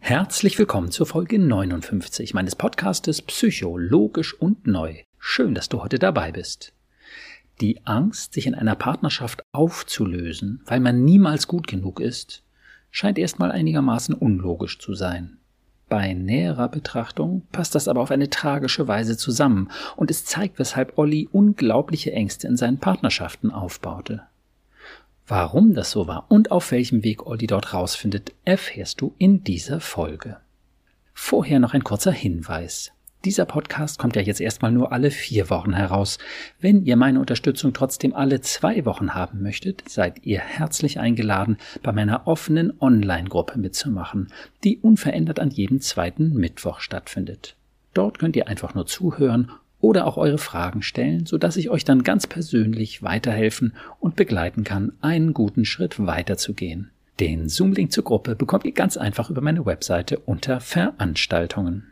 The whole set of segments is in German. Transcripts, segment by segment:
Herzlich willkommen zur Folge 59 meines Podcastes Psychologisch und Neu. Schön, dass du heute dabei bist. Die Angst, sich in einer Partnerschaft aufzulösen, weil man niemals gut genug ist, scheint erstmal einigermaßen unlogisch zu sein. Bei näherer Betrachtung passt das aber auf eine tragische Weise zusammen und es zeigt, weshalb Olli unglaubliche Ängste in seinen Partnerschaften aufbaute. Warum das so war und auf welchem Weg Olli dort rausfindet, erfährst du in dieser Folge. Vorher noch ein kurzer Hinweis. Dieser Podcast kommt ja jetzt erstmal nur alle vier Wochen heraus. Wenn ihr meine Unterstützung trotzdem alle zwei Wochen haben möchtet, seid ihr herzlich eingeladen, bei meiner offenen Online-Gruppe mitzumachen, die unverändert an jedem zweiten Mittwoch stattfindet. Dort könnt ihr einfach nur zuhören oder auch eure Fragen stellen, sodass ich euch dann ganz persönlich weiterhelfen und begleiten kann, einen guten Schritt weiterzugehen. Den Zoom-Link zur Gruppe bekommt ihr ganz einfach über meine Webseite unter Veranstaltungen.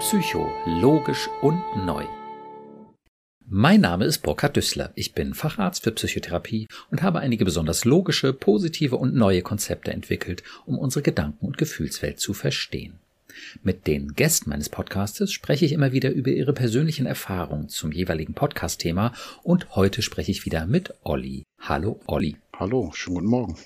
Psycho, logisch und neu. Mein Name ist Burkhard Düssler. Ich bin Facharzt für Psychotherapie und habe einige besonders logische, positive und neue Konzepte entwickelt, um unsere Gedanken- und Gefühlswelt zu verstehen. Mit den Gästen meines Podcastes spreche ich immer wieder über ihre persönlichen Erfahrungen zum jeweiligen Podcast-Thema und heute spreche ich wieder mit Olli. Hallo Olli. Hallo, schönen guten Morgen.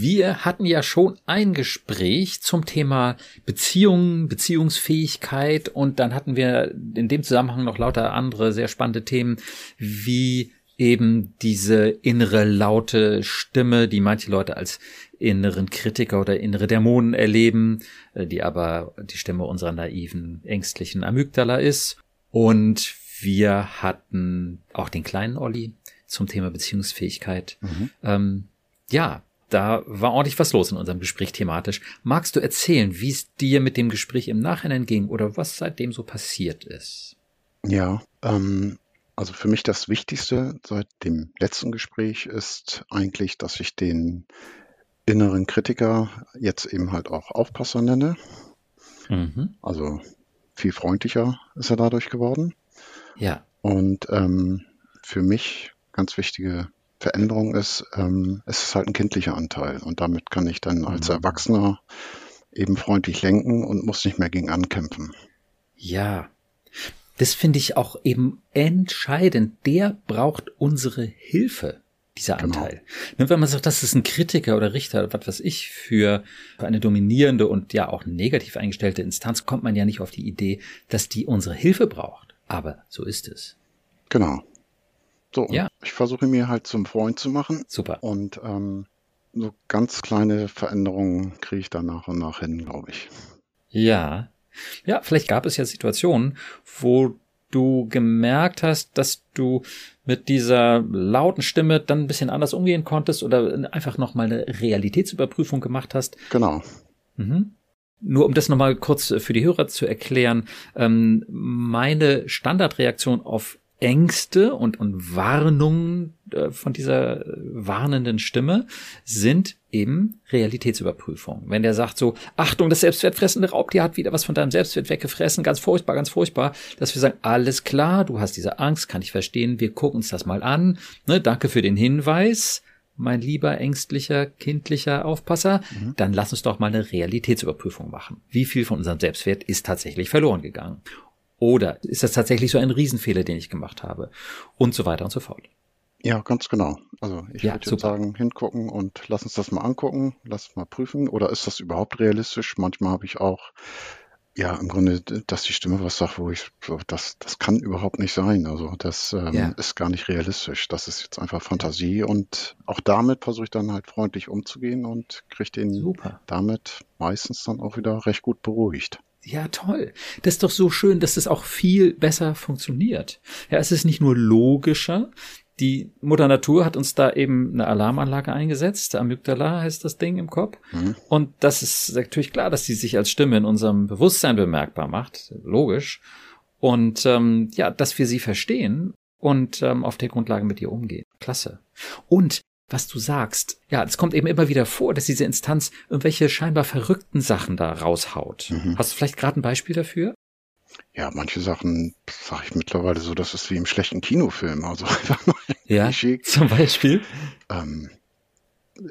Wir hatten ja schon ein Gespräch zum Thema Beziehungen, Beziehungsfähigkeit und dann hatten wir in dem Zusammenhang noch lauter andere sehr spannende Themen, wie eben diese innere laute Stimme, die manche Leute als inneren Kritiker oder innere Dämonen erleben, äh, die aber die Stimme unserer naiven, ängstlichen Amygdala ist. Und wir hatten auch den kleinen Olli zum Thema Beziehungsfähigkeit. Mhm. Ähm, ja, da war ordentlich was los in unserem Gespräch thematisch. Magst du erzählen, wie es dir mit dem Gespräch im Nachhinein ging oder was seitdem so passiert ist? Ja, ähm, also für mich das Wichtigste seit dem letzten Gespräch ist eigentlich, dass ich den inneren Kritiker jetzt eben halt auch Aufpasser nenne. Mhm. Also viel freundlicher ist er dadurch geworden. Ja. Und ähm, für mich ganz wichtige Veränderung ist, ähm, es ist halt ein kindlicher Anteil und damit kann ich dann als mhm. Erwachsener eben freundlich lenken und muss nicht mehr gegen ankämpfen. Ja, das finde ich auch eben entscheidend. Der braucht unsere Hilfe, dieser genau. Anteil. Genau. Wenn man sagt, das ist ein Kritiker oder Richter, was weiß ich, für eine dominierende und ja auch negativ eingestellte Instanz, kommt man ja nicht auf die Idee, dass die unsere Hilfe braucht. Aber so ist es. Genau. So, ja. ich versuche mir halt zum Freund zu machen. Super. Und ähm, so ganz kleine Veränderungen kriege ich dann nach und nach hin, glaube ich. Ja. Ja, vielleicht gab es ja Situationen, wo du gemerkt hast, dass du mit dieser lauten Stimme dann ein bisschen anders umgehen konntest oder einfach nochmal eine Realitätsüberprüfung gemacht hast. Genau. Mhm. Nur um das nochmal kurz für die Hörer zu erklären, ähm, meine Standardreaktion auf Ängste und, und Warnungen äh, von dieser warnenden Stimme sind eben Realitätsüberprüfung. Wenn der sagt so, Achtung, das selbstwertfressende Raubtier hat wieder was von deinem Selbstwert weggefressen, ganz furchtbar, ganz furchtbar, dass wir sagen, alles klar, du hast diese Angst, kann ich verstehen, wir gucken uns das mal an, ne, danke für den Hinweis, mein lieber ängstlicher, kindlicher Aufpasser, mhm. dann lass uns doch mal eine Realitätsüberprüfung machen. Wie viel von unserem Selbstwert ist tatsächlich verloren gegangen? Oder ist das tatsächlich so ein Riesenfehler, den ich gemacht habe? Und so weiter und so fort. Ja, ganz genau. Also ich ja, würde sagen, hingucken und lass uns das mal angucken, lass uns mal prüfen. Oder ist das überhaupt realistisch? Manchmal habe ich auch, ja, im Grunde, dass die Stimme was sagt, wo ich, so, das, das kann überhaupt nicht sein. Also das ähm, ja. ist gar nicht realistisch. Das ist jetzt einfach Fantasie. Und auch damit versuche ich dann halt freundlich umzugehen und kriege den Super. damit meistens dann auch wieder recht gut beruhigt. Ja, toll. Das ist doch so schön, dass es das auch viel besser funktioniert. Ja, es ist nicht nur logischer. Die Mutter Natur hat uns da eben eine Alarmanlage eingesetzt. Amygdala heißt das Ding im Kopf. Mhm. Und das ist natürlich klar, dass sie sich als Stimme in unserem Bewusstsein bemerkbar macht. Logisch. Und ähm, ja, dass wir sie verstehen und ähm, auf der Grundlage mit ihr umgehen. Klasse. Und was du sagst. Ja, es kommt eben immer wieder vor, dass diese Instanz irgendwelche scheinbar verrückten Sachen da raushaut. Mhm. Hast du vielleicht gerade ein Beispiel dafür? Ja, manche Sachen sage ich mittlerweile so, das ist wie im schlechten Kinofilm. Also einfach nur ja, Klischee. zum Beispiel. Ähm,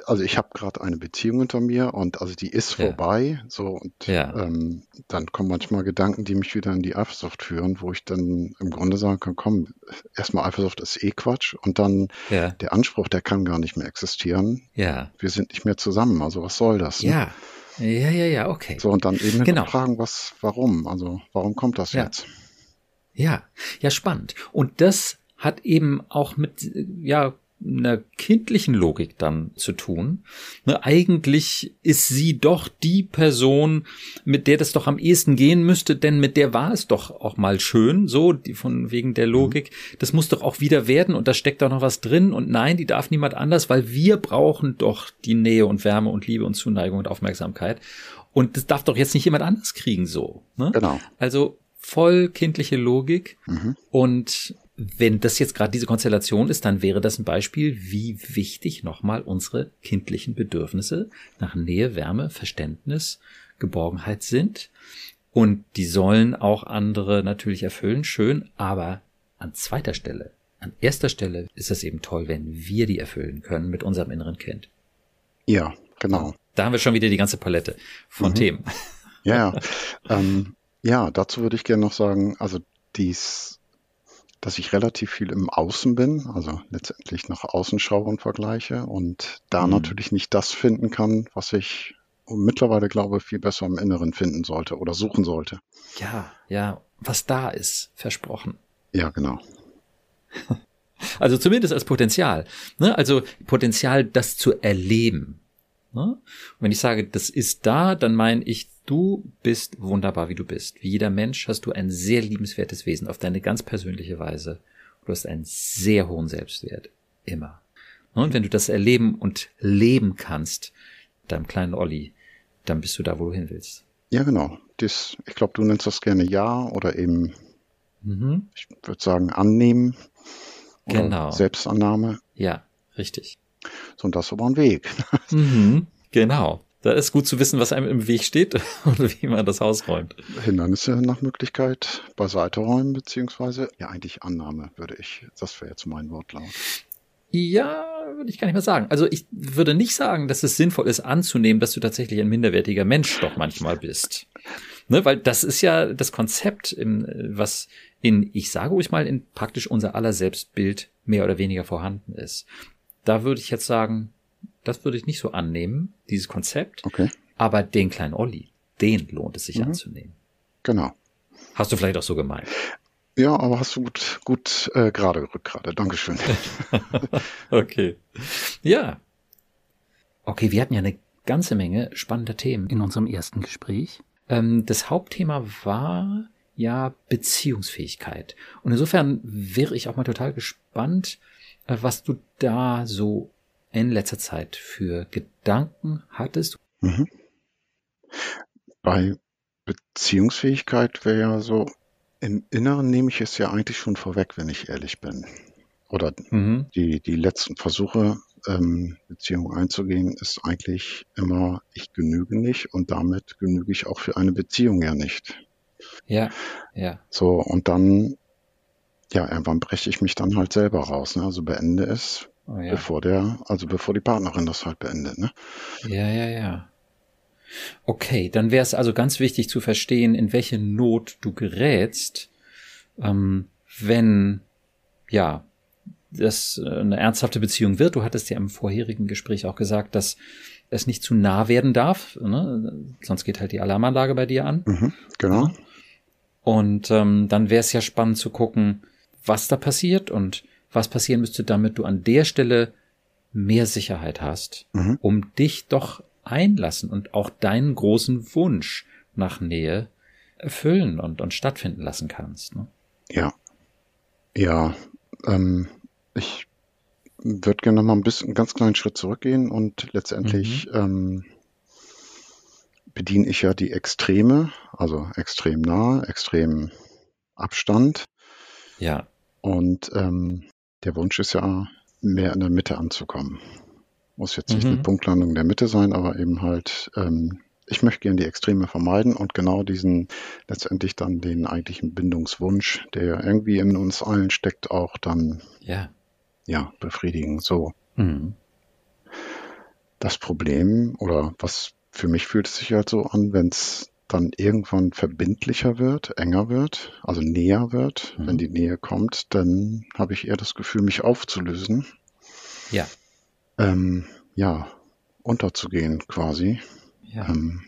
also ich habe gerade eine Beziehung hinter mir und also die ist ja. vorbei. So und ja. ähm, dann kommen manchmal Gedanken, die mich wieder in die Eifersucht führen, wo ich dann im Grunde sagen kann, komm, erstmal Eifersucht ist eh Quatsch und dann ja. der Anspruch, der kann gar nicht mehr existieren. Ja. Wir sind nicht mehr zusammen, also was soll das? Ne? Ja. Ja, ja, ja, okay. So, und dann eben genau. fragen, was, warum? Also, warum kommt das ja. jetzt? Ja, ja, spannend. Und das hat eben auch mit, ja, einer kindlichen Logik dann zu tun. Ne, eigentlich ist sie doch die Person, mit der das doch am ehesten gehen müsste, denn mit der war es doch auch mal schön, so die von wegen der Logik. Das muss doch auch wieder werden und da steckt doch noch was drin und nein, die darf niemand anders, weil wir brauchen doch die Nähe und Wärme und Liebe und Zuneigung und Aufmerksamkeit und das darf doch jetzt nicht jemand anders kriegen so. Ne? Genau. Also voll kindliche Logik mhm. und wenn das jetzt gerade diese Konstellation ist, dann wäre das ein Beispiel, wie wichtig nochmal unsere kindlichen Bedürfnisse nach Nähe, Wärme, Verständnis, Geborgenheit sind. Und die sollen auch andere natürlich erfüllen, schön, aber an zweiter Stelle, an erster Stelle ist es eben toll, wenn wir die erfüllen können mit unserem inneren Kind. Ja, genau. Da haben wir schon wieder die ganze Palette von mhm. Themen. Ja, ähm, ja, dazu würde ich gerne noch sagen, also dies dass ich relativ viel im Außen bin, also letztendlich nach außen schaue und vergleiche und da mhm. natürlich nicht das finden kann, was ich mittlerweile glaube, viel besser im Inneren finden sollte oder suchen sollte. Ja, ja, was da ist, versprochen. Ja, genau. Also zumindest als Potenzial. Ne? Also Potenzial, das zu erleben. Ne? Und wenn ich sage, das ist da, dann meine ich Du bist wunderbar, wie du bist. Wie jeder Mensch hast du ein sehr liebenswertes Wesen auf deine ganz persönliche Weise. Du hast einen sehr hohen Selbstwert. Immer. Und wenn du das erleben und leben kannst, deinem kleinen Olli, dann bist du da, wo du hin willst. Ja, genau. Das, ich glaube, du nennst das gerne Ja oder eben, mhm. ich würde sagen, annehmen. genau. Selbstannahme. Ja, richtig. So, und das ist aber ein Weg. Mhm. Genau. Da ist gut zu wissen, was einem im Weg steht und wie man das Haus räumt. Hindernisse nach Möglichkeit beiseite räumen, beziehungsweise ja eigentlich Annahme, würde ich. Das wäre jetzt mein Wortlaut. Ja, würde ich gar nicht mehr sagen. Also ich würde nicht sagen, dass es sinnvoll ist anzunehmen, dass du tatsächlich ein minderwertiger Mensch doch manchmal bist. Ne, weil das ist ja das Konzept, was in, ich sage ruhig mal, in praktisch unser aller Selbstbild mehr oder weniger vorhanden ist. Da würde ich jetzt sagen, das würde ich nicht so annehmen, dieses Konzept. Okay. Aber den kleinen Olli, den lohnt es sich mhm. anzunehmen. Genau. Hast du vielleicht auch so gemeint? Ja, aber hast du gut, gut äh, gerade gerückt gerade. Dankeschön. okay. Ja. Okay, wir hatten ja eine ganze Menge spannender Themen in unserem ersten Gespräch. Ähm, das Hauptthema war ja Beziehungsfähigkeit. Und insofern wäre ich auch mal total gespannt, äh, was du da so in letzter Zeit für Gedanken hattest? Mhm. Bei Beziehungsfähigkeit wäre ja so, im Inneren nehme ich es ja eigentlich schon vorweg, wenn ich ehrlich bin. Oder mhm. die, die letzten Versuche, ähm, Beziehung einzugehen, ist eigentlich immer, ich genüge nicht und damit genüge ich auch für eine Beziehung ja nicht. Ja, ja. So, und dann, ja, irgendwann breche ich mich dann halt selber raus. Ne? Also beende es, Oh, ja. Bevor der, also bevor die Partnerin das halt beendet, ne? Ja, ja, ja. Okay, dann wäre es also ganz wichtig zu verstehen, in welche Not du gerätst, ähm, wenn, ja, das äh, eine ernsthafte Beziehung wird. Du hattest ja im vorherigen Gespräch auch gesagt, dass es nicht zu nah werden darf, ne? sonst geht halt die Alarmanlage bei dir an. Mhm, genau. Und ähm, dann wäre es ja spannend zu gucken, was da passiert und was passieren müsste, damit du an der Stelle mehr Sicherheit hast, mhm. um dich doch einlassen und auch deinen großen Wunsch nach Nähe erfüllen und, und stattfinden lassen kannst. Ne? Ja. Ja, ähm, ich würde gerne noch mal ein bisschen, einen ganz kleinen Schritt zurückgehen und letztendlich mhm. ähm, bediene ich ja die Extreme, also extrem nah, extrem Abstand. Ja. Und ähm, der Wunsch ist ja, mehr in der Mitte anzukommen. Muss jetzt nicht mhm. eine Punktlandung in der Mitte sein, aber eben halt ähm, ich möchte gerne die Extreme vermeiden und genau diesen letztendlich dann den eigentlichen Bindungswunsch, der irgendwie in uns allen steckt, auch dann ja, ja befriedigen. So. Mhm. Das Problem oder was für mich fühlt es sich halt so an, wenn es dann irgendwann verbindlicher wird, enger wird, also näher wird. Mhm. Wenn die Nähe kommt, dann habe ich eher das Gefühl, mich aufzulösen. Ja. Ähm, ja, unterzugehen quasi. Ja. Ähm,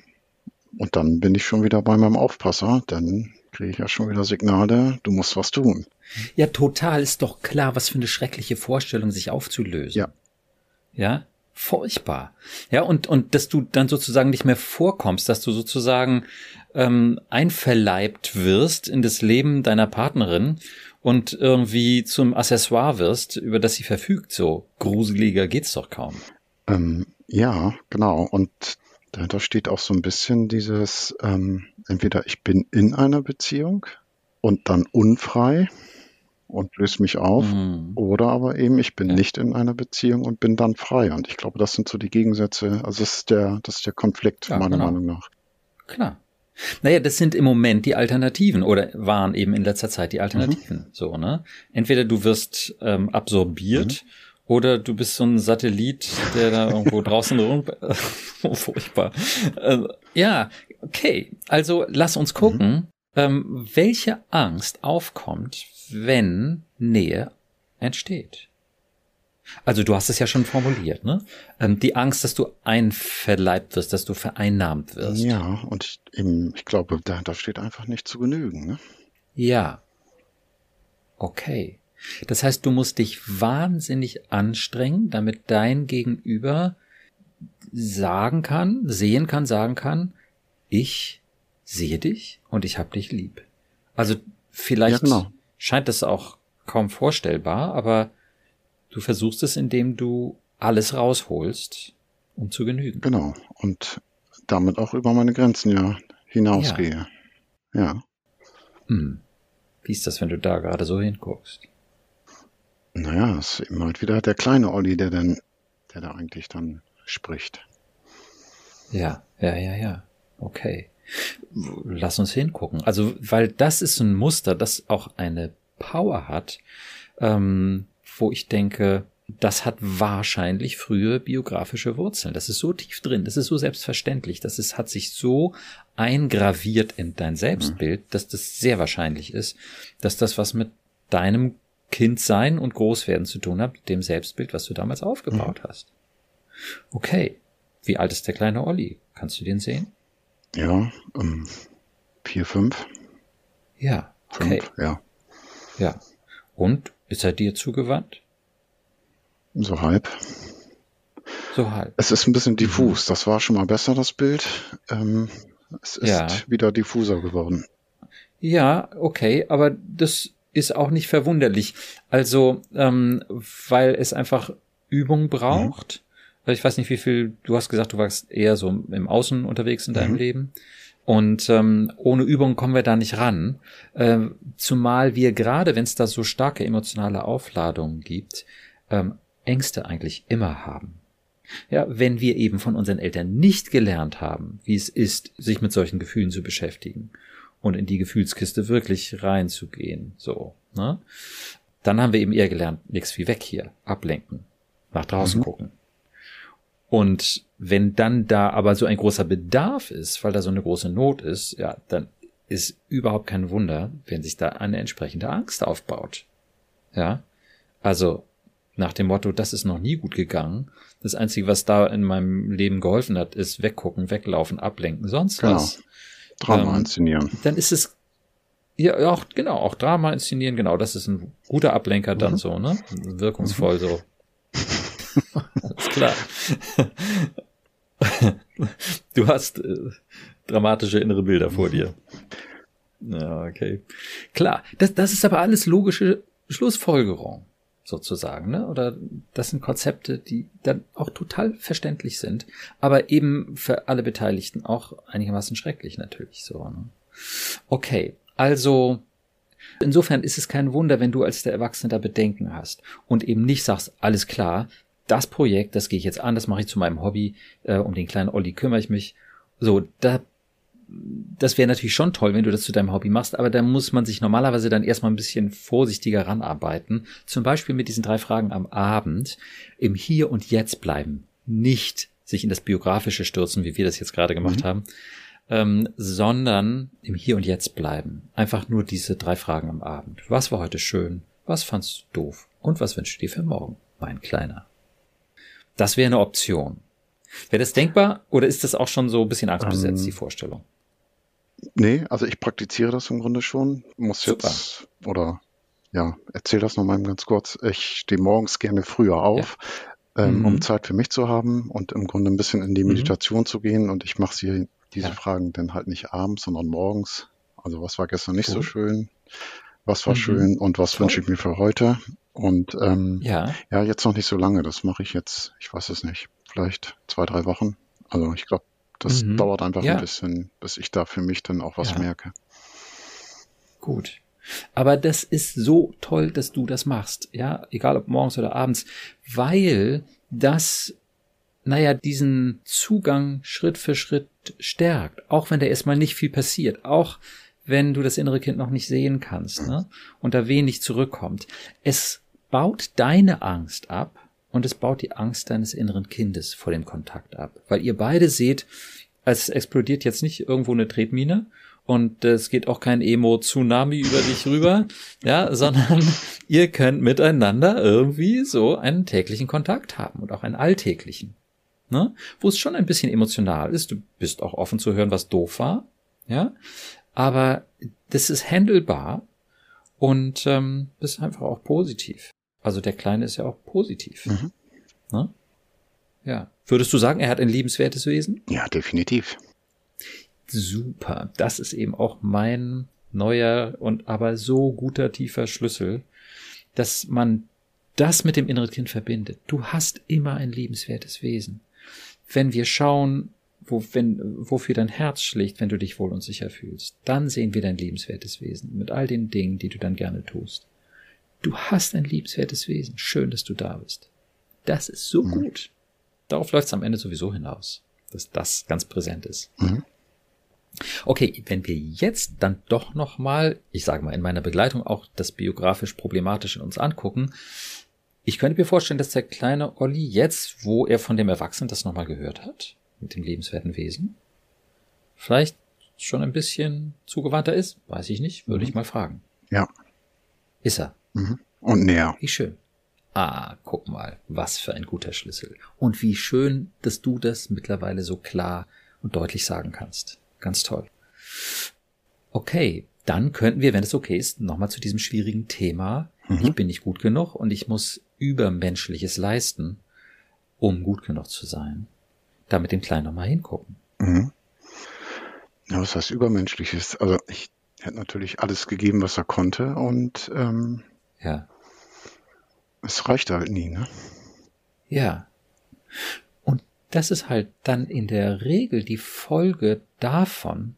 und dann bin ich schon wieder bei meinem Aufpasser, dann kriege ich ja schon wieder Signale, du musst was tun. Ja, total ist doch klar, was für eine schreckliche Vorstellung, sich aufzulösen. Ja. Ja, furchtbar. Ja, und, und dass du dann sozusagen nicht mehr vorkommst, dass du sozusagen ähm, einverleibt wirst in das Leben deiner Partnerin und irgendwie zum Accessoire wirst, über das sie verfügt. So gruseliger geht's doch kaum. Ähm, ja, genau. Und dahinter steht auch so ein bisschen dieses, ähm, entweder ich bin in einer Beziehung und dann unfrei und löse mich auf. Mhm. Oder aber eben, ich bin ja. nicht in einer Beziehung und bin dann frei. Und ich glaube, das sind so die Gegensätze. Also das ist der, das ist der Konflikt, ja, meiner genau. Meinung nach. Klar. Naja, das sind im Moment die Alternativen oder waren eben in letzter Zeit die Alternativen. Mhm. So, ne? Entweder du wirst ähm, absorbiert mhm. oder du bist so ein Satellit, der da irgendwo draußen rum. oh, furchtbar. Äh, ja, okay. Also lass uns gucken, mhm. Ähm, welche Angst aufkommt, wenn Nähe entsteht. Also du hast es ja schon formuliert, ne? Ähm, die Angst, dass du einverleibt wirst, dass du vereinnahmt wirst. Ja, und ich, eben, ich glaube, da, da steht einfach nicht zu genügen, ne? Ja. Okay. Das heißt, du musst dich wahnsinnig anstrengen, damit dein Gegenüber sagen kann, sehen kann, sagen kann, ich sehe dich und ich hab dich lieb. Also vielleicht ja, genau scheint es auch kaum vorstellbar, aber du versuchst es, indem du alles rausholst, um zu genügen. Genau. Und damit auch über meine Grenzen ja hinausgehe. Ja. ja. Hm. Wie ist das, wenn du da gerade so hinguckst? Naja, es ist eben halt wieder der kleine Olli, der dann, der da eigentlich dann spricht. Ja, ja, ja, ja. Okay lass uns hingucken. Also, weil das ist ein Muster, das auch eine Power hat, ähm, wo ich denke, das hat wahrscheinlich frühe biografische Wurzeln. Das ist so tief drin, das ist so selbstverständlich, das ist, hat sich so eingraviert in dein Selbstbild, dass das sehr wahrscheinlich ist, dass das was mit deinem Kindsein und Großwerden zu tun hat, mit dem Selbstbild, was du damals aufgebaut mhm. hast. Okay. Wie alt ist der kleine Olli? Kannst du den sehen? Ja, ähm, vier, fünf. Ja, okay. Fünf, ja. Ja. Und ist er dir zugewandt? So halb. So halb. Es ist ein bisschen diffus. Das war schon mal besser, das Bild. Ähm, es ist ja. wieder diffuser geworden. Ja, okay, aber das ist auch nicht verwunderlich. Also, ähm, weil es einfach Übung braucht. Mhm. Ich weiß nicht, wie viel, du hast gesagt, du warst eher so im Außen unterwegs in deinem mhm. Leben. Und ähm, ohne Übung kommen wir da nicht ran. Ähm, zumal wir gerade, wenn es da so starke emotionale Aufladungen gibt, ähm, Ängste eigentlich immer haben. Ja, wenn wir eben von unseren Eltern nicht gelernt haben, wie es ist, sich mit solchen Gefühlen zu beschäftigen und in die Gefühlskiste wirklich reinzugehen, so, ne? Dann haben wir eben eher gelernt, nichts wie weg hier, ablenken, nach draußen mhm. gucken. Und wenn dann da aber so ein großer Bedarf ist, weil da so eine große Not ist, ja, dann ist überhaupt kein Wunder, wenn sich da eine entsprechende Angst aufbaut. Ja, also nach dem Motto, das ist noch nie gut gegangen. Das Einzige, was da in meinem Leben geholfen hat, ist weggucken, weglaufen, ablenken, sonst genau. was. Drama ähm, inszenieren. Dann ist es ja auch genau auch Drama inszenieren. Genau, das ist ein guter Ablenker dann mhm. so, ne? Wirkungsvoll mhm. so. Alles klar. Du hast äh, dramatische innere Bilder vor dir. Ja, okay. Klar, das, das ist aber alles logische Schlussfolgerung, sozusagen, ne? Oder das sind Konzepte, die dann auch total verständlich sind, aber eben für alle Beteiligten auch einigermaßen schrecklich natürlich so. Ne? Okay, also insofern ist es kein Wunder, wenn du als der Erwachsene da Bedenken hast und eben nicht sagst, alles klar, das Projekt, das gehe ich jetzt an, das mache ich zu meinem Hobby, äh, um den kleinen Olli kümmere ich mich So, da das wäre natürlich schon toll, wenn du das zu deinem Hobby machst, aber da muss man sich normalerweise dann erstmal ein bisschen vorsichtiger ranarbeiten. Zum Beispiel mit diesen drei Fragen am Abend im Hier und Jetzt bleiben. Nicht sich in das Biografische stürzen, wie wir das jetzt gerade gemacht mhm. haben, ähm, sondern im Hier und Jetzt bleiben. Einfach nur diese drei Fragen am Abend. Was war heute schön? Was fandst du doof? Und was wünschst du dir für morgen, mein Kleiner? Das wäre eine Option. Wäre das denkbar oder ist das auch schon so ein bisschen angstbesetzt, ähm, die Vorstellung? Nee, also ich praktiziere das im Grunde schon. Muss Super. jetzt, oder ja, erzähl das nochmal ganz kurz. Ich stehe morgens gerne früher auf, ja. ähm, mhm. um Zeit für mich zu haben und im Grunde ein bisschen in die mhm. Meditation mhm. zu gehen. Und ich mache sie diese ja. Fragen dann halt nicht abends, sondern morgens. Also was war gestern nicht cool. so schön? Was war mhm. schön und was wünsche ich mir für heute? Und ähm, ja. ja, jetzt noch nicht so lange. Das mache ich jetzt, ich weiß es nicht, vielleicht zwei, drei Wochen. Also ich glaube, das mhm. dauert einfach ja. ein bisschen, bis ich da für mich dann auch was ja. merke. Gut. Aber das ist so toll, dass du das machst, ja, egal ob morgens oder abends, weil das, naja, diesen Zugang Schritt für Schritt stärkt, auch wenn da erstmal nicht viel passiert, auch wenn du das innere Kind noch nicht sehen kannst, ne, und da wenig zurückkommt. Es baut deine Angst ab, und es baut die Angst deines inneren Kindes vor dem Kontakt ab. Weil ihr beide seht, es explodiert jetzt nicht irgendwo eine Tretmine und es geht auch kein Emo-Tsunami über dich rüber, ja, sondern ihr könnt miteinander irgendwie so einen täglichen Kontakt haben und auch einen alltäglichen. Ne? Wo es schon ein bisschen emotional ist. Du bist auch offen zu hören, was doof war, ja. Aber das ist handelbar und ähm, das ist einfach auch positiv. Also der Kleine ist ja auch positiv. Mhm. Ne? Ja. Würdest du sagen, er hat ein liebenswertes Wesen? Ja, definitiv. Super. Das ist eben auch mein neuer und aber so guter tiefer Schlüssel, dass man das mit dem inneren Kind verbindet. Du hast immer ein liebenswertes Wesen. Wenn wir schauen, wo, wenn, wofür dein Herz schlägt, wenn du dich wohl und sicher fühlst, dann sehen wir dein liebenswertes Wesen mit all den Dingen, die du dann gerne tust. Du hast ein liebenswertes Wesen. Schön, dass du da bist. Das ist so mhm. gut. Darauf läuft es am Ende sowieso hinaus, dass das ganz präsent ist. Mhm. Okay, wenn wir jetzt dann doch noch mal, ich sage mal in meiner Begleitung auch das biografisch problematische uns angucken, ich könnte mir vorstellen, dass der kleine Olli jetzt, wo er von dem Erwachsenen das nochmal gehört hat, mit dem lebenswerten Wesen, vielleicht schon ein bisschen zugewandter ist, weiß ich nicht, würde mhm. ich mal fragen. Ja. Ist er? Mhm. Und näher. Wie schön. Ah, guck mal, was für ein guter Schlüssel. Und wie schön, dass du das mittlerweile so klar und deutlich sagen kannst. Ganz toll. Okay, dann könnten wir, wenn es okay ist, nochmal zu diesem schwierigen Thema. Mhm. Ich bin nicht gut genug und ich muss Übermenschliches leisten, um gut genug zu sein. Da mit dem Kleinen nochmal hingucken. Mhm. Ja, was heißt Übermenschliches? Also ich hätte natürlich alles gegeben, was er konnte und ähm, ja. Es reicht halt nie, ne? Ja. Und das ist halt dann in der Regel die Folge davon,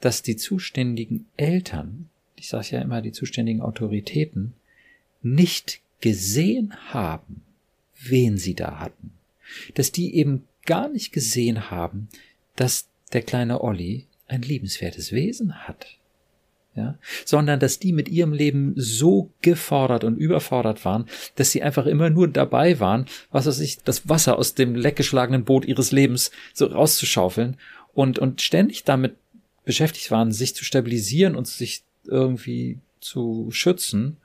dass die zuständigen Eltern, ich sage ja immer die zuständigen Autoritäten, nicht gesehen haben, wen sie da hatten. Dass die eben gar nicht gesehen haben, dass der kleine Olli ein liebenswertes Wesen hat ja, sondern dass die mit ihrem Leben so gefordert und überfordert waren, dass sie einfach immer nur dabei waren, was weiß ich, das Wasser aus dem leckgeschlagenen Boot ihres Lebens so rauszuschaufeln und, und ständig damit beschäftigt waren, sich zu stabilisieren und sich irgendwie zu schützen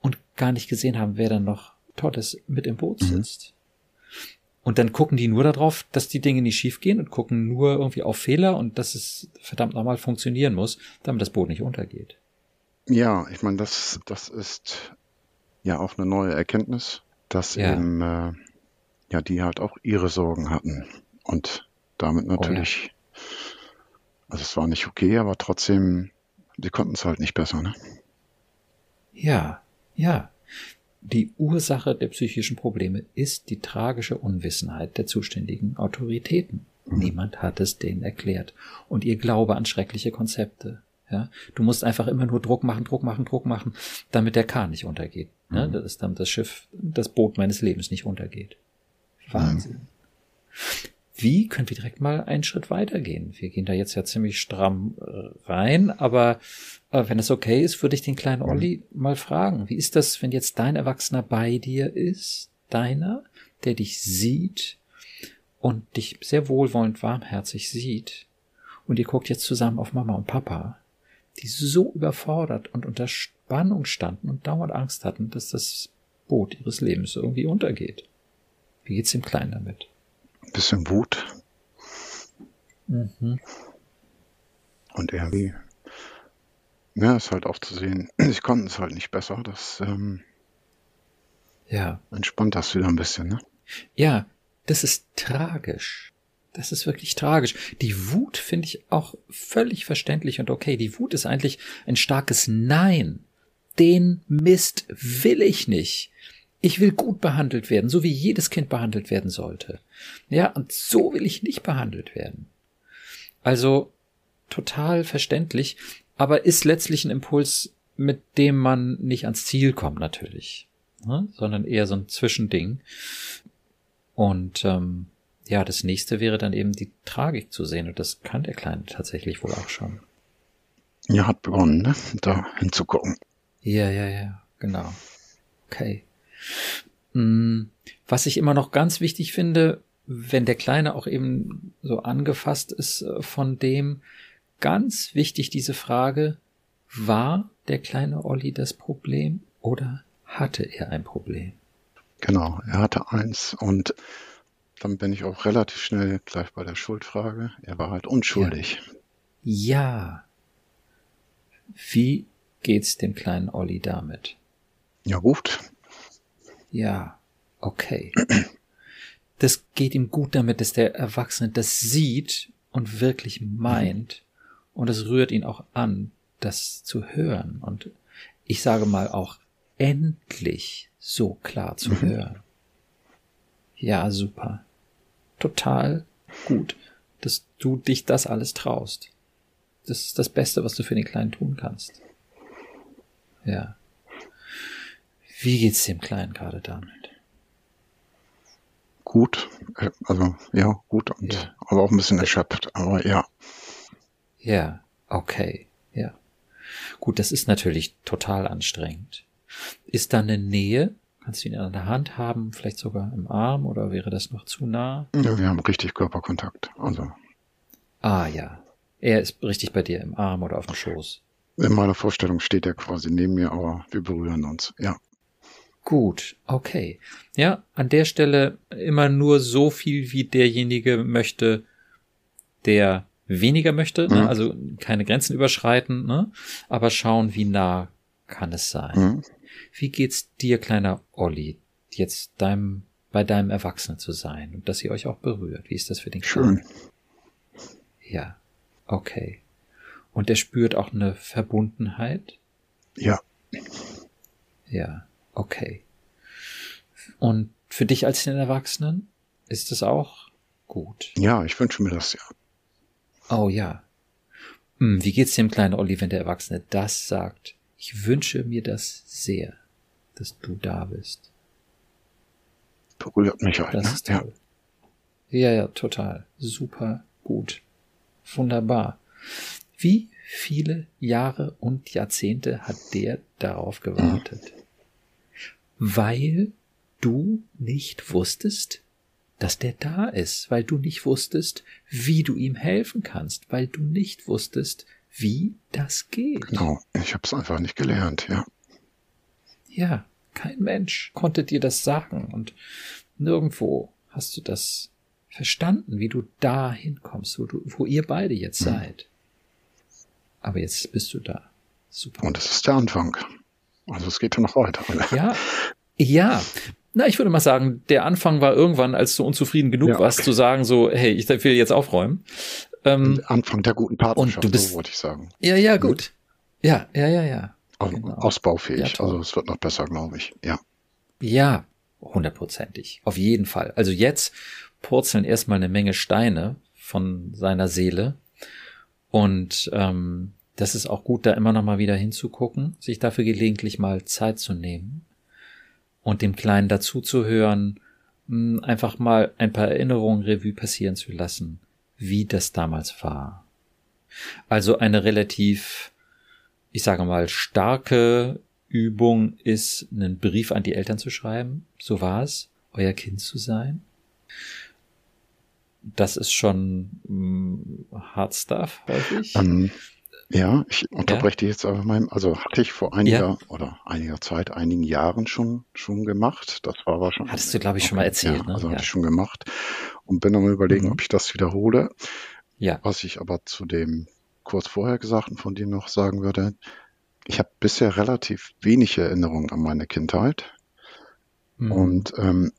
und gar nicht gesehen haben, wer dann noch Tolles mit im Boot mhm. sitzt. Und dann gucken die nur darauf, dass die Dinge nicht schiefgehen und gucken nur irgendwie auf Fehler und dass es verdammt nochmal funktionieren muss, damit das Boot nicht untergeht. Ja, ich meine, das, das ist ja auch eine neue Erkenntnis, dass ja. eben äh, ja die halt auch ihre Sorgen hatten und damit natürlich, oh ja. also es war nicht okay, aber trotzdem, sie konnten es halt nicht besser, ne? Ja, ja. Die Ursache der psychischen Probleme ist die tragische Unwissenheit der zuständigen Autoritäten. Mhm. Niemand hat es denen erklärt. Und ihr Glaube an schreckliche Konzepte. Ja, du musst einfach immer nur Druck machen, Druck machen, Druck machen, damit der Kahn nicht untergeht. Ne? Mhm. Das ist damit das Schiff, das Boot meines Lebens nicht untergeht. Wahnsinn. Mhm. Wie können wir direkt mal einen Schritt weitergehen? Wir gehen da jetzt ja ziemlich stramm äh, rein, aber äh, wenn es okay ist, würde ich den kleinen mhm. Olli mal fragen, wie ist das, wenn jetzt dein Erwachsener bei dir ist, deiner, der dich sieht und dich sehr wohlwollend warmherzig sieht und ihr guckt jetzt zusammen auf Mama und Papa, die so überfordert und unter Spannung standen und dauernd Angst hatten, dass das Boot ihres Lebens irgendwie untergeht. Wie geht's dem Kleinen damit? Bisschen Wut. Mhm. Und irgendwie, ja, ist halt auch zu sehen, ich konnte es halt nicht besser. Das ähm, ja. entspannt das wieder ein bisschen, ne? Ja, das ist tragisch. Das ist wirklich tragisch. Die Wut finde ich auch völlig verständlich und okay. Die Wut ist eigentlich ein starkes Nein. Den Mist will ich nicht. Ich will gut behandelt werden, so wie jedes Kind behandelt werden sollte. Ja, und so will ich nicht behandelt werden. Also total verständlich, aber ist letztlich ein Impuls, mit dem man nicht ans Ziel kommt natürlich, ne? sondern eher so ein Zwischending. Und ähm, ja, das nächste wäre dann eben die Tragik zu sehen und das kann der Kleine tatsächlich wohl auch schon. Ja, hat begonnen, ne? da hinzugucken. Ja, ja, ja, genau. Okay. Mm, was ich immer noch ganz wichtig finde, wenn der Kleine auch eben so angefasst ist äh, von dem, ganz wichtig diese Frage, war der kleine Olli das Problem oder hatte er ein Problem? Genau, er hatte eins und dann bin ich auch relativ schnell gleich bei der Schuldfrage. Er war halt unschuldig. Ja. ja. Wie geht's dem kleinen Olli damit? Ja gut, ja, okay. Das geht ihm gut damit, dass der Erwachsene das sieht und wirklich meint. Und es rührt ihn auch an, das zu hören. Und ich sage mal auch endlich so klar zu mhm. hören. Ja, super. Total gut, dass du dich das alles traust. Das ist das Beste, was du für den Kleinen tun kannst. Ja. Wie geht's dem Kleinen gerade damit? Gut, äh, also ja, gut und ja. aber auch ein bisschen erschöpft, aber ja. Ja, okay, ja. Gut, das ist natürlich total anstrengend. Ist da eine Nähe? Kannst du ihn an der Hand haben, vielleicht sogar im Arm oder wäre das noch zu nah? Ja, wir haben richtig Körperkontakt, also. Ah ja, er ist richtig bei dir im Arm oder auf dem Schoß. In meiner Vorstellung steht er quasi neben mir, aber wir berühren uns, ja. Gut, okay. Ja, an der Stelle immer nur so viel, wie derjenige möchte, der weniger möchte, ne? mhm. ne? also keine Grenzen überschreiten, ne? aber schauen, wie nah kann es sein. Mhm. Wie geht's dir, kleiner Olli, jetzt deinem, bei deinem Erwachsenen zu sein und dass ihr euch auch berührt? Wie ist das für den Schön. Ja, okay. Und er spürt auch eine Verbundenheit? Ja. Ja. Okay. Und für dich als den Erwachsenen ist es auch gut? Ja, ich wünsche mir das ja. Oh ja. Hm, wie geht's dem kleinen Olli, wenn der Erwachsene das sagt? Ich wünsche mir das sehr, dass du da bist. Berührt mich halt. Das ne? ist toll. Ja. ja, ja, total. Super gut. Wunderbar. Wie viele Jahre und Jahrzehnte hat der darauf gewartet? Hm weil du nicht wusstest, dass der da ist, weil du nicht wusstest, wie du ihm helfen kannst, weil du nicht wusstest, wie das geht. Genau, ich habe es einfach nicht gelernt, ja. Ja, kein Mensch konnte dir das sagen und nirgendwo hast du das verstanden, wie du da hinkommst, wo, du, wo ihr beide jetzt hm. seid. Aber jetzt bist du da. Super. Und es ist der Anfang. Also es geht ja noch weiter. Ja, ja. Na, ich würde mal sagen, der Anfang war irgendwann, als du unzufrieden genug ja, okay. warst, zu sagen so, hey, ich will jetzt aufräumen. Ähm, Anfang der guten Partnerschaft, und du bist, so wollte ich sagen. Ja, ja, gut. Ja, ja, ja, ja. Also genau. Ausbaufähig. Ja, also es wird noch besser, glaube ich. Ja. Ja, hundertprozentig. Auf jeden Fall. Also jetzt purzeln erstmal eine Menge Steine von seiner Seele. Und ähm, das ist auch gut, da immer noch mal wieder hinzugucken, sich dafür gelegentlich mal Zeit zu nehmen und dem Kleinen dazuzuhören einfach mal ein paar Erinnerungen Revue passieren zu lassen, wie das damals war. Also eine relativ, ich sage mal, starke Übung ist, einen Brief an die Eltern zu schreiben. So war es, euer Kind zu sein. Das ist schon mh, mm, Hard Stuff häufig. Ähm, ja, ich unterbreche ja. dich jetzt aber mal. Also hatte ich vor einiger ja. oder einiger Zeit, einigen Jahren schon schon gemacht. Das war wahrscheinlich. Hattest du, glaube ich, schon mal erzählt. Ja, ne? Also hatte ich schon gemacht und bin am überlegen, mhm. ob ich das wiederhole. Ja. Was ich aber zu dem kurz vorher Gesagten von dir noch sagen würde, ich habe bisher relativ wenig Erinnerungen an meine Kindheit mhm. und ähm,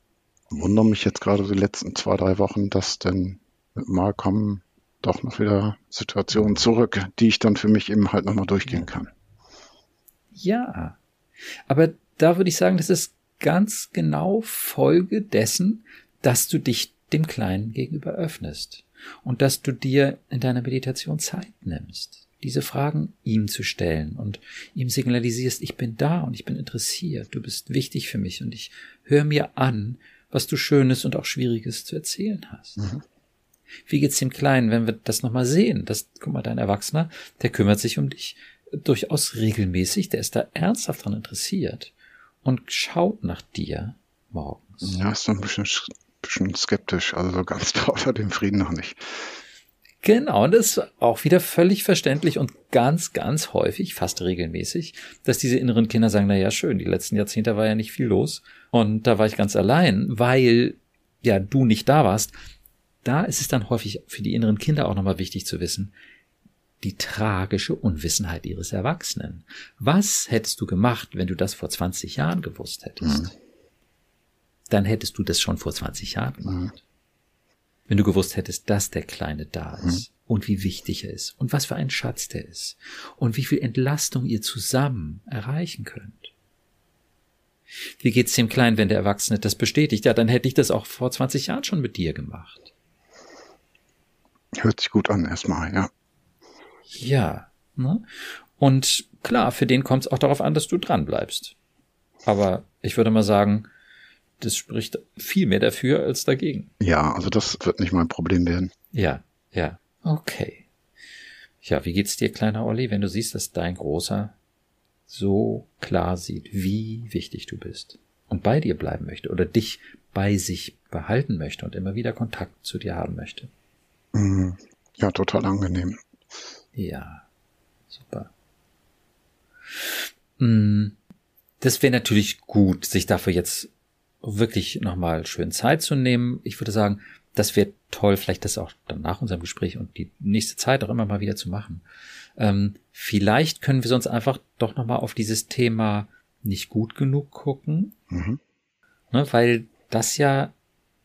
wundere mich jetzt gerade die letzten zwei, drei Wochen, dass denn mal kommen doch noch wieder Situationen zurück, die ich dann für mich eben halt nochmal durchgehen kann. Ja, aber da würde ich sagen, das ist ganz genau Folge dessen, dass du dich dem Kleinen gegenüber öffnest und dass du dir in deiner Meditation Zeit nimmst, diese Fragen ihm zu stellen und ihm signalisierst, ich bin da und ich bin interessiert, du bist wichtig für mich und ich höre mir an, was du Schönes und auch Schwieriges zu erzählen hast. Mhm. Wie geht's dem Kleinen, wenn wir das nochmal sehen? Das, guck mal, dein Erwachsener, der kümmert sich um dich durchaus regelmäßig, der ist da ernsthaft dran interessiert und schaut nach dir morgens. Ja, ist doch ein bisschen, bisschen skeptisch, also so ganz traut er den Frieden noch nicht. Genau, und das ist auch wieder völlig verständlich und ganz, ganz häufig, fast regelmäßig, dass diese inneren Kinder sagen, na ja, schön, die letzten Jahrzehnte war ja nicht viel los und da war ich ganz allein, weil ja du nicht da warst da ist es dann häufig für die inneren Kinder auch nochmal wichtig zu wissen, die tragische Unwissenheit ihres Erwachsenen. Was hättest du gemacht, wenn du das vor 20 Jahren gewusst hättest? Mhm. Dann hättest du das schon vor 20 Jahren gemacht. Mhm. Wenn du gewusst hättest, dass der Kleine da mhm. ist mhm. und wie wichtig er ist und was für ein Schatz der ist und wie viel Entlastung ihr zusammen erreichen könnt. Wie geht's dem Kleinen, wenn der Erwachsene das bestätigt? Ja, dann hätte ich das auch vor 20 Jahren schon mit dir gemacht. Hört sich gut an, erstmal, ja. Ja. Ne? Und klar, für den kommt es auch darauf an, dass du dran bleibst. Aber ich würde mal sagen, das spricht viel mehr dafür als dagegen. Ja, also das wird nicht mein Problem werden. Ja, ja. Okay. Ja, wie geht's dir, kleiner Olli, wenn du siehst, dass dein Großer so klar sieht, wie wichtig du bist und bei dir bleiben möchte oder dich bei sich behalten möchte und immer wieder Kontakt zu dir haben möchte? Mhm. Ja, total angenehm. Ja, super. Mm, das wäre natürlich gut, sich dafür jetzt wirklich nochmal schön Zeit zu nehmen. Ich würde sagen, das wäre toll, vielleicht das auch dann nach unserem Gespräch und die nächste Zeit auch immer mal wieder zu machen. Ähm, vielleicht können wir sonst einfach doch nochmal auf dieses Thema nicht gut genug gucken, mhm. ne, weil das ja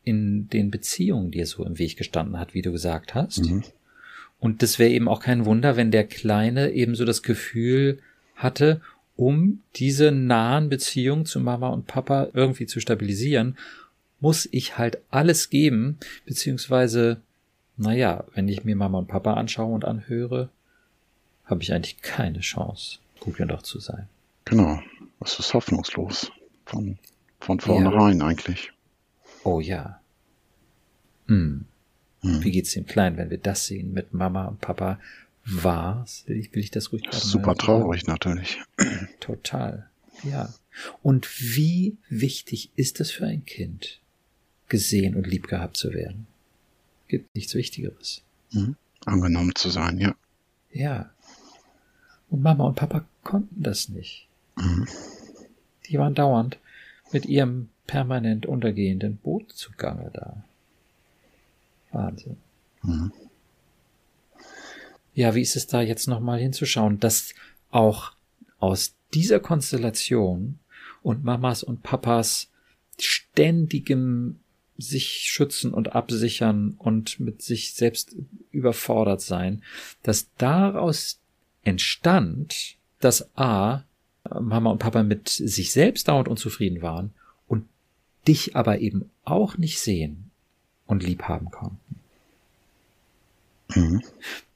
in den Beziehungen dir so im Weg gestanden hat, wie du gesagt hast. Mhm. Und das wäre eben auch kein Wunder, wenn der Kleine eben so das Gefühl hatte, um diese nahen Beziehungen zu Mama und Papa irgendwie zu stabilisieren, muss ich halt alles geben, beziehungsweise, naja, wenn ich mir Mama und Papa anschaue und anhöre, habe ich eigentlich keine Chance, gut genug zu sein. Genau, es ist hoffnungslos. Von, von vornherein ja. eigentlich. Oh ja. Hm. Hm. Wie geht's dem Kleinen, wenn wir das sehen mit Mama und Papa? War's? Will ich, will ich das ruhig das Super traurig natürlich. Total. Ja. Und wie wichtig ist es für ein Kind, gesehen und lieb gehabt zu werden? Gibt nichts Wichtigeres. Mhm. Angenommen zu sein, ja. Ja. Und Mama und Papa konnten das nicht. Mhm. Die waren dauernd mit ihrem permanent untergehenden Boot zugange da. Wahnsinn. Mhm. Ja, wie ist es da jetzt nochmal hinzuschauen, dass auch aus dieser Konstellation und Mamas und Papas ständigem sich schützen und absichern und mit sich selbst überfordert sein, dass daraus entstand, dass A, Mama und Papa mit sich selbst dauernd unzufrieden waren dich aber eben auch nicht sehen und lieb haben konnten. Mhm.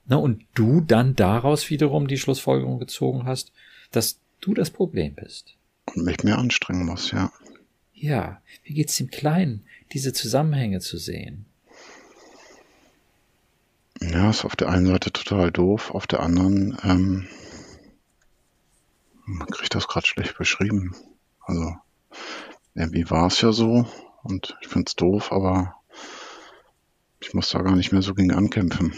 Na, und du dann daraus wiederum die Schlussfolgerung gezogen hast, dass du das Problem bist. Und mich mehr anstrengen muss, ja. Ja, wie geht's dem Kleinen, diese Zusammenhänge zu sehen? Ja, ist auf der einen Seite total doof, auf der anderen, ähm, man kriegt das gerade schlecht beschrieben. Also, irgendwie war es ja so und ich finde es doof, aber ich muss da gar nicht mehr so gegen ankämpfen.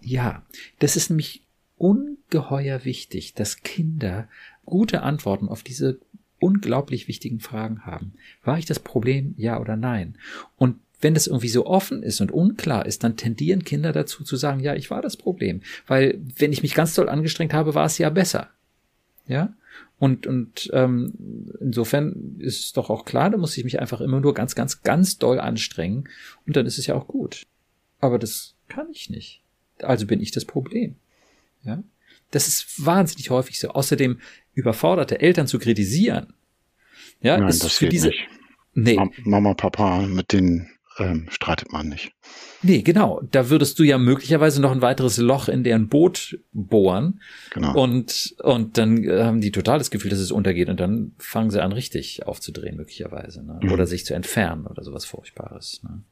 Ja, das ist nämlich ungeheuer wichtig, dass Kinder gute Antworten auf diese unglaublich wichtigen Fragen haben. War ich das Problem, ja oder nein? Und wenn das irgendwie so offen ist und unklar ist, dann tendieren Kinder dazu zu sagen, ja, ich war das Problem. Weil wenn ich mich ganz doll angestrengt habe, war es ja besser. Ja? Und, und ähm, insofern ist es doch auch klar, da muss ich mich einfach immer nur ganz, ganz, ganz doll anstrengen und dann ist es ja auch gut. Aber das kann ich nicht. Also bin ich das Problem. Ja? Das ist wahnsinnig häufig so. Außerdem überforderte Eltern zu kritisieren. Ja, Nein, ist das für diese. Nicht. Nee. Mama, Papa, mit denen ähm, streitet man nicht. Nee, genau. Da würdest du ja möglicherweise noch ein weiteres Loch in deren Boot bohren. Genau. Und, und dann äh, haben die total das Gefühl, dass es untergeht und dann fangen sie an, richtig aufzudrehen, möglicherweise. Ne? Mhm. Oder sich zu entfernen oder sowas Furchtbares. Ne?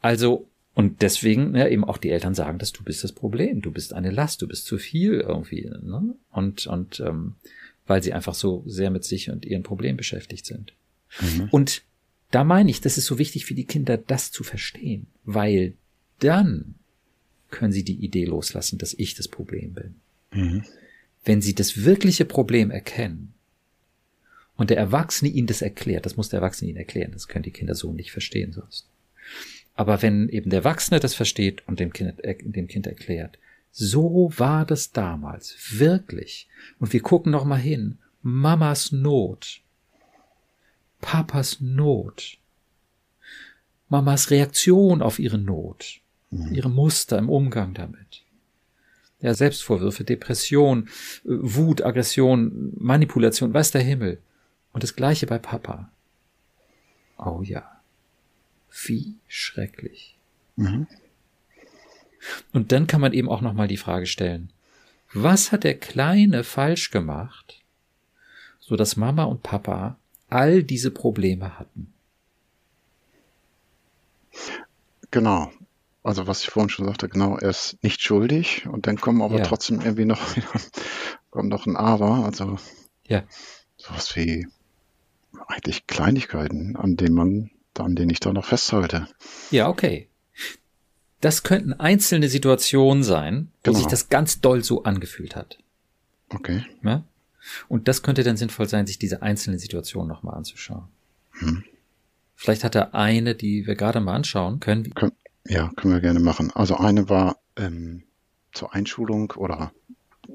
Also, und deswegen, ja, eben auch die Eltern sagen, dass du bist das Problem, du bist eine Last, du bist zu viel irgendwie. Ne? Und, und ähm, weil sie einfach so sehr mit sich und ihren Problemen beschäftigt sind. Mhm. Und da meine ich, das ist so wichtig für die Kinder, das zu verstehen, weil dann können sie die Idee loslassen, dass ich das Problem bin. Mhm. Wenn sie das wirkliche Problem erkennen und der Erwachsene ihnen das erklärt, das muss der Erwachsene ihnen erklären, das können die Kinder so nicht verstehen sonst. Aber wenn eben der Erwachsene das versteht und dem Kind, äh, dem Kind erklärt, so war das damals, wirklich. Und wir gucken noch mal hin. Mamas Not. Papas Not. Mamas Reaktion auf ihre Not. Mhm. Ihre Muster im Umgang damit. Ja, Selbstvorwürfe, Depression, Wut, Aggression, Manipulation, weiß der Himmel. Und das gleiche bei Papa. Oh ja. Wie schrecklich. Mhm. Und dann kann man eben auch nochmal die Frage stellen, was hat der Kleine falsch gemacht, so dass Mama und Papa all diese Probleme hatten? Genau. Also was ich vorhin schon sagte, genau, er ist nicht schuldig und dann kommen aber ja. trotzdem irgendwie noch, kommt noch ein Aber, also ja. sowas wie eigentlich Kleinigkeiten, an denen man, an denen ich da noch festhalte. Ja, okay. Das könnten einzelne Situationen sein, wo genau. sich das ganz doll so angefühlt hat. Okay. Ja? Und das könnte dann sinnvoll sein, sich diese einzelnen Situationen nochmal anzuschauen. Hm. Vielleicht hat er eine, die wir gerade mal anschauen können. Kön ja, können wir gerne machen. Also eine war ähm, zur Einschulung oder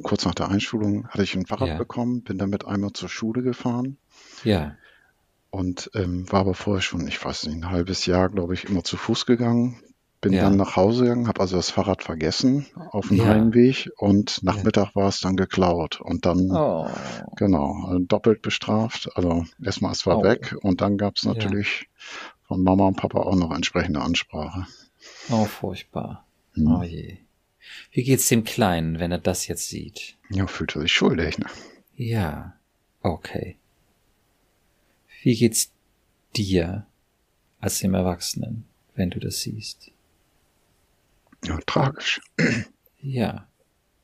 kurz nach der Einschulung hatte ich ein Fahrrad ja. bekommen, bin damit einmal zur Schule gefahren. Ja. Und ähm, war aber vorher schon, ich weiß nicht, ein halbes Jahr, glaube ich, immer zu Fuß gegangen. Bin ja. dann nach Hause gegangen, habe also das Fahrrad vergessen auf dem ja. Heimweg und nach ja. War es dann geklaut und dann oh. genau also doppelt bestraft. Also erstmal es war oh. weg und dann gab es natürlich von Mama und Papa auch noch entsprechende Ansprache. Oh furchtbar. Hm. Oh je. Wie geht's dem Kleinen, wenn er das jetzt sieht? Ja, fühlt er sich schuldig, ne? Ja. Okay. Wie geht's dir als dem Erwachsenen, wenn du das siehst? Ja, tragisch. Ja,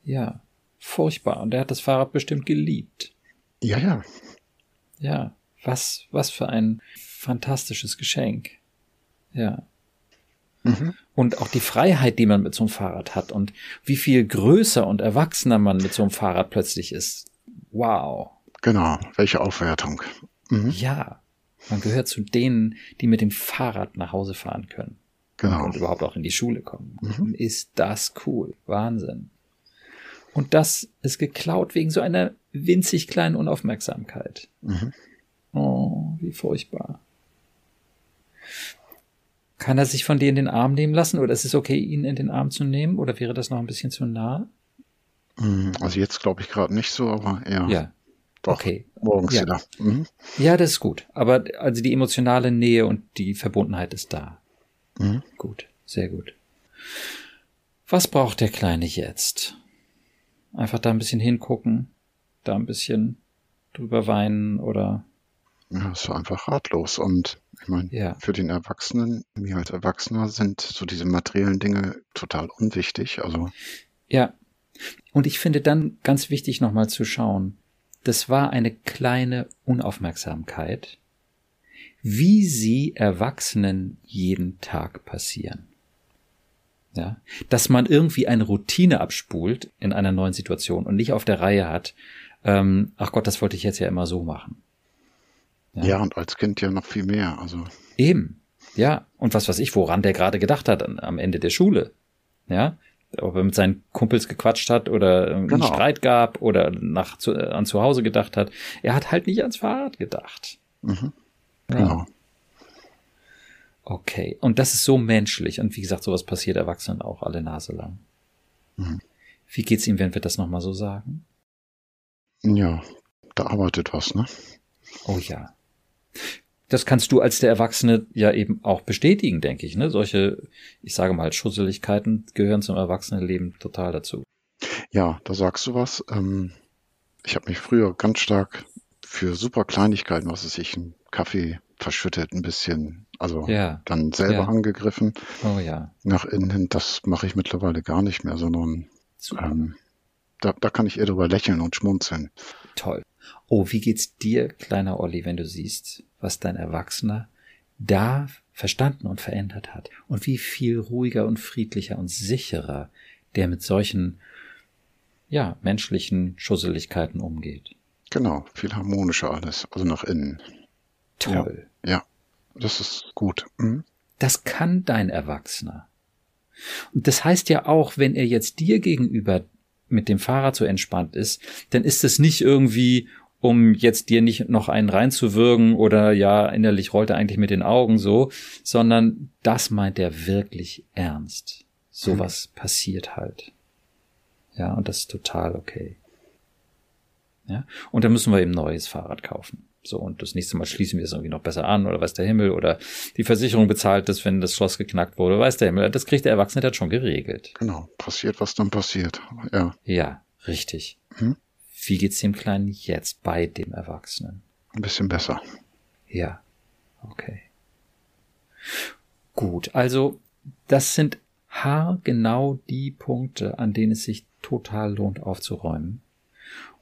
ja, furchtbar. Und er hat das Fahrrad bestimmt geliebt. Ja, ja. Ja, was, was für ein fantastisches Geschenk. Ja. Mhm. Und auch die Freiheit, die man mit so einem Fahrrad hat und wie viel größer und erwachsener man mit so einem Fahrrad plötzlich ist. Wow. Genau, welche Aufwertung. Mhm. Ja, man gehört zu denen, die mit dem Fahrrad nach Hause fahren können. Genau. Und überhaupt auch in die Schule kommen. Mhm. Ist das cool. Wahnsinn. Und das ist geklaut wegen so einer winzig kleinen Unaufmerksamkeit. Mhm. Oh, wie furchtbar. Kann er sich von dir in den Arm nehmen lassen oder ist es okay, ihn in den Arm zu nehmen oder wäre das noch ein bisschen zu nah? Mhm, also jetzt glaube ich gerade nicht so, aber ja. Ja. Doch, okay. Morgens ja. wieder. Mhm. Ja, das ist gut. Aber also die emotionale Nähe und die Verbundenheit ist da. Mhm. Gut, sehr gut. Was braucht der Kleine jetzt? Einfach da ein bisschen hingucken, da ein bisschen drüber weinen oder Ja, ist einfach ratlos. Und ich meine, ja. für den Erwachsenen, mir als Erwachsener sind so diese materiellen Dinge total unwichtig. Also. Ja. Und ich finde dann ganz wichtig nochmal zu schauen. Das war eine kleine Unaufmerksamkeit, wie sie Erwachsenen jeden Tag passieren. Ja, dass man irgendwie eine Routine abspult in einer neuen Situation und nicht auf der Reihe hat, ähm, ach Gott, das wollte ich jetzt ja immer so machen. Ja. ja, und als Kind ja noch viel mehr. Also eben, ja. Und was weiß ich, woran der gerade gedacht hat am Ende der Schule. Ja, ob er mit seinen Kumpels gequatscht hat oder einen genau. Streit gab oder nach zu, an zu Hause gedacht hat. Er hat halt nicht ans Fahrrad gedacht. Mhm. Genau. Okay, und das ist so menschlich. Und wie gesagt, sowas passiert Erwachsenen auch alle Nase lang. Mhm. Wie geht's ihm, wenn wir das nochmal so sagen? Ja, da arbeitet was, ne? Oh ja. Das kannst du als der Erwachsene ja eben auch bestätigen, denke ich. Ne? Solche, ich sage mal, Schusseligkeiten gehören zum Erwachsenenleben total dazu. Ja, da sagst du was. Ähm, ich habe mich früher ganz stark für super Kleinigkeiten, was es ich, einen Kaffee verschüttet, ein bisschen, also ja. dann selber ja. angegriffen. Oh ja. Nach innen hin, das mache ich mittlerweile gar nicht mehr, sondern ähm, da, da kann ich eher drüber lächeln und schmunzeln. Toll. Oh, wie geht's dir, kleiner Olli, wenn du siehst, was dein Erwachsener da verstanden und verändert hat und wie viel ruhiger und friedlicher und sicherer der mit solchen, ja, menschlichen Schusseligkeiten umgeht. Genau, viel harmonischer alles, also nach innen. Toll. Ja, ja das ist gut. Mhm. Das kann dein Erwachsener. Und das heißt ja auch, wenn er jetzt dir gegenüber mit dem Fahrrad so entspannt ist, dann ist es nicht irgendwie, um jetzt dir nicht noch einen reinzuwürgen oder ja, innerlich rollt er eigentlich mit den Augen so, sondern das meint er wirklich ernst. Sowas mhm. passiert halt. Ja, und das ist total okay. Ja, und dann müssen wir eben neues Fahrrad kaufen. So, und das nächste Mal schließen wir es irgendwie noch besser an oder weiß der Himmel oder die Versicherung bezahlt das, wenn das Schloss geknackt wurde, weiß der Himmel. Das kriegt der Erwachsene dann schon geregelt. Genau, passiert, was dann passiert. Ja. Ja, richtig. Hm? Wie geht's dem Kleinen jetzt bei dem Erwachsenen? Ein bisschen besser. Ja. Okay. Gut, also das sind haargenau die Punkte, an denen es sich total lohnt aufzuräumen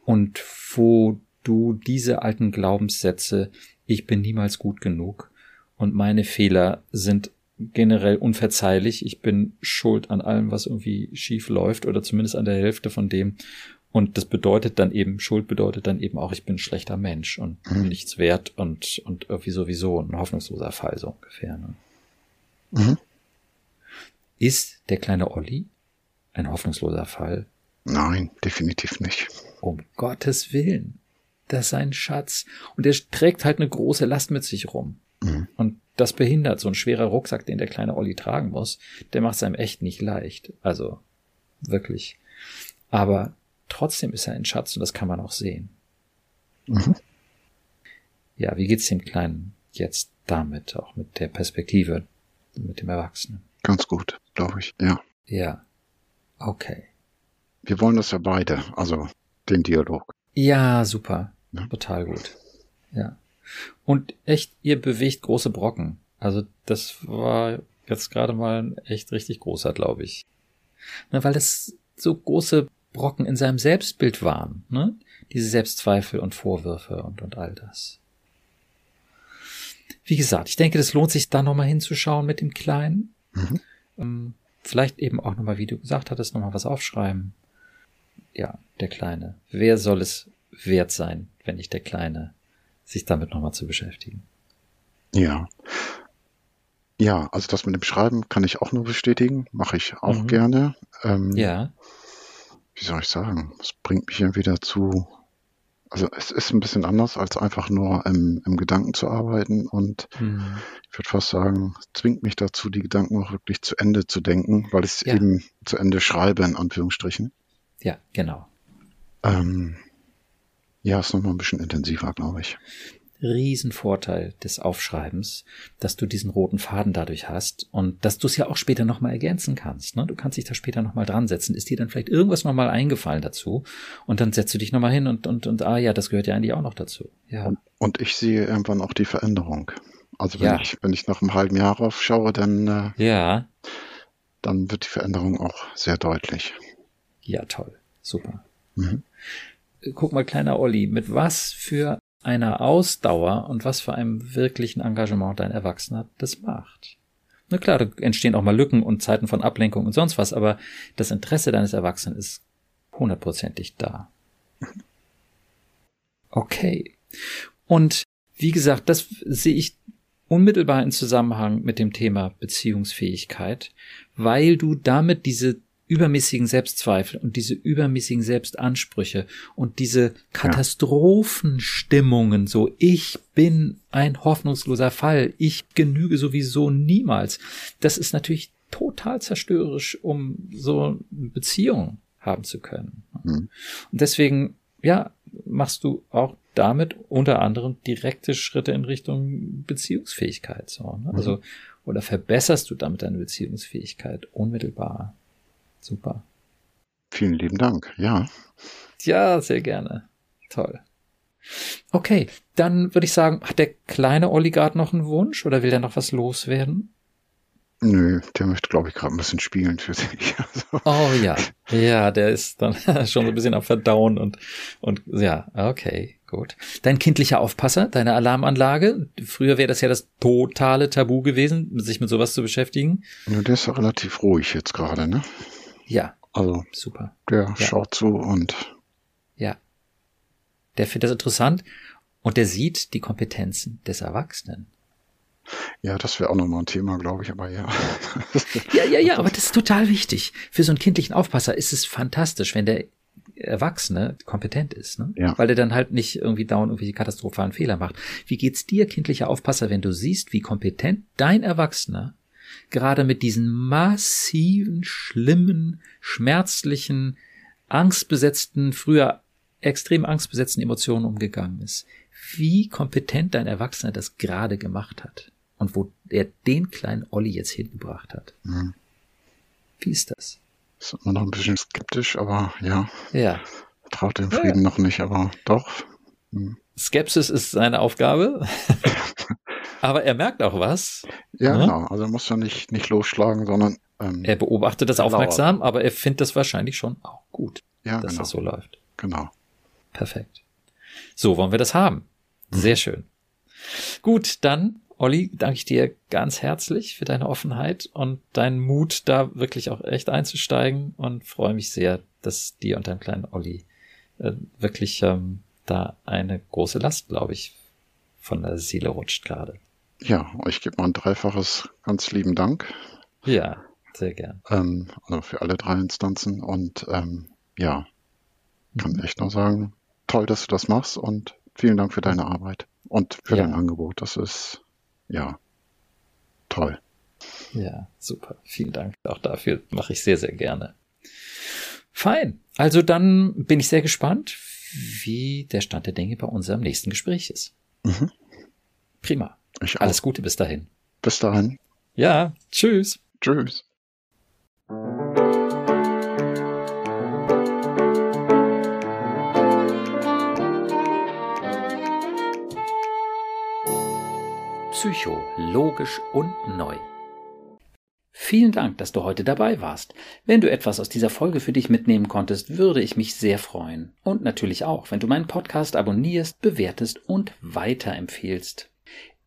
und wo du diese alten Glaubenssätze, ich bin niemals gut genug und meine Fehler sind generell unverzeihlich, ich bin schuld an allem, was irgendwie schief läuft oder zumindest an der Hälfte von dem und das bedeutet dann eben, Schuld bedeutet dann eben auch, ich bin ein schlechter Mensch und mhm. nichts wert und, und irgendwie sowieso ein hoffnungsloser Fall, so ungefähr. Ne? Mhm. Ist der kleine Olli ein hoffnungsloser Fall? Nein, definitiv nicht. Um Gottes Willen. Das ist ein Schatz. Und er trägt halt eine große Last mit sich rum. Mhm. Und das behindert so ein schwerer Rucksack, den der kleine Olli tragen muss. Der macht es einem echt nicht leicht. Also, wirklich. Aber Trotzdem ist er ein Schatz und das kann man auch sehen. Mhm. Ja, wie geht's dem Kleinen jetzt damit, auch mit der Perspektive, mit dem Erwachsenen? Ganz gut, glaube ich, ja. Ja. Okay. Wir wollen das ja beide, also den Dialog. Ja, super. Ja. Total gut. Ja. Und echt, ihr bewegt große Brocken. Also das war jetzt gerade mal ein echt richtig großer, glaube ich. Na, weil das so große Brocken in seinem Selbstbild waren, ne? Diese Selbstzweifel und Vorwürfe und, und all das. Wie gesagt, ich denke, das lohnt sich da nochmal hinzuschauen mit dem Kleinen. Mhm. Ähm, vielleicht eben auch nochmal, wie du gesagt hattest, nochmal was aufschreiben. Ja, der Kleine. Wer soll es wert sein, wenn nicht der Kleine, sich damit nochmal zu beschäftigen? Ja. Ja, also das mit dem Schreiben kann ich auch nur bestätigen, mache ich auch mhm. gerne. Ähm, ja wie soll ich sagen, es bringt mich irgendwie dazu, also es ist ein bisschen anders, als einfach nur im, im Gedanken zu arbeiten und mhm. ich würde fast sagen, es zwingt mich dazu, die Gedanken auch wirklich zu Ende zu denken, weil ich es ja. eben zu Ende schreibe, in Anführungsstrichen. Ja, genau. Ähm, ja, ist nochmal ein bisschen intensiver, glaube ich. Riesenvorteil des Aufschreibens, dass du diesen roten Faden dadurch hast und dass du es ja auch später nochmal ergänzen kannst. Ne? Du kannst dich da später nochmal dran setzen. Ist dir dann vielleicht irgendwas nochmal eingefallen dazu und dann setzt du dich nochmal hin und, und, und ah ja, das gehört ja eigentlich auch noch dazu. Ja. Und, Und ich sehe irgendwann auch die Veränderung. Also wenn, ja. ich, wenn ich nach einem halben Jahr aufschaue, dann, äh, ja. dann wird die Veränderung auch sehr deutlich. Ja, toll. Super. Mhm. Guck mal, kleiner Olli, mit was für einer Ausdauer und was für einem wirklichen Engagement dein Erwachsener das macht. Na klar, da entstehen auch mal Lücken und Zeiten von Ablenkung und sonst was, aber das Interesse deines Erwachsenen ist hundertprozentig da. Okay. Und wie gesagt, das sehe ich unmittelbar in Zusammenhang mit dem Thema Beziehungsfähigkeit, weil du damit diese übermäßigen Selbstzweifel und diese übermäßigen Selbstansprüche und diese Katastrophenstimmungen, so ich bin ein hoffnungsloser Fall, ich genüge sowieso niemals, das ist natürlich total zerstörerisch, um so eine Beziehung haben zu können. Mhm. Und deswegen, ja, machst du auch damit unter anderem direkte Schritte in Richtung Beziehungsfähigkeit. So, ne? Also, mhm. oder verbesserst du damit deine Beziehungsfähigkeit unmittelbar. Super. Vielen lieben Dank, ja. Ja, sehr gerne. Toll. Okay, dann würde ich sagen, hat der kleine Oligat noch einen Wunsch oder will er noch was loswerden? Nö, der möchte, glaube ich, gerade ein bisschen spielen für sich. Also. Oh ja, ja, der ist dann schon so ein bisschen am Verdauen und, und ja, okay, gut. Dein kindlicher Aufpasser, deine Alarmanlage, früher wäre das ja das totale Tabu gewesen, sich mit sowas zu beschäftigen. Ja, der ist ja relativ ruhig jetzt gerade, ne? Ja. Also, super. Der ja. schaut zu und. Ja. Der findet das interessant und der sieht die Kompetenzen des Erwachsenen. Ja, das wäre auch nochmal ein Thema, glaube ich, aber ja. ja, ja, ja, aber das ist total wichtig. Für so einen kindlichen Aufpasser ist es fantastisch, wenn der Erwachsene kompetent ist, ne? Ja. Weil er dann halt nicht irgendwie dauernd irgendwelche katastrophalen Fehler macht. Wie geht's dir, kindlicher Aufpasser, wenn du siehst, wie kompetent dein Erwachsener gerade mit diesen massiven, schlimmen, schmerzlichen, angstbesetzten, früher extrem angstbesetzten Emotionen umgegangen ist? Wie kompetent dein Erwachsener das gerade gemacht hat? und wo er den kleinen Olli jetzt hingebracht hat. Mhm. Wie ist das? Ist immer noch ein bisschen skeptisch, aber ja. Ja. Traut dem Frieden ja. noch nicht, aber doch. Mhm. Skepsis ist seine Aufgabe. aber er merkt auch was. Ja, ne? genau. Also er muss ja nicht, nicht losschlagen, sondern. Ähm, er beobachtet das aufmerksam, aber er findet das wahrscheinlich schon auch gut, ja, dass genau. das so läuft. Genau. Perfekt. So wollen wir das haben. Sehr mhm. schön. Gut, dann Olli, danke ich dir ganz herzlich für deine Offenheit und deinen Mut, da wirklich auch echt einzusteigen und freue mich sehr, dass dir und deinem kleinen Olli äh, wirklich ähm, da eine große Last, glaube ich, von der Seele rutscht gerade. Ja, ich gebe mal ein dreifaches ganz lieben Dank. Ja, sehr gern. Ähm, also für alle drei Instanzen und ähm, ja, kann mhm. echt nur sagen, toll, dass du das machst und vielen Dank für deine Arbeit und für ja. dein Angebot. Das ist ja, toll. Ja, super. Vielen Dank. Auch dafür mache ich sehr, sehr gerne. Fein. Also dann bin ich sehr gespannt, wie der Stand der Dinge bei unserem nächsten Gespräch ist. Mhm. Prima. Ich Alles Gute bis dahin. Bis dahin. Ja, tschüss. Tschüss. Psycho, logisch und neu. Vielen Dank, dass du heute dabei warst. Wenn du etwas aus dieser Folge für dich mitnehmen konntest, würde ich mich sehr freuen. Und natürlich auch, wenn du meinen Podcast abonnierst, bewertest und weiterempfehlst.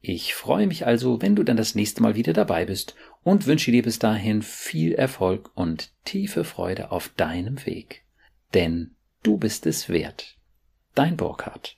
Ich freue mich also, wenn du dann das nächste Mal wieder dabei bist und wünsche dir bis dahin viel Erfolg und tiefe Freude auf deinem Weg. Denn du bist es wert. Dein Burkhardt.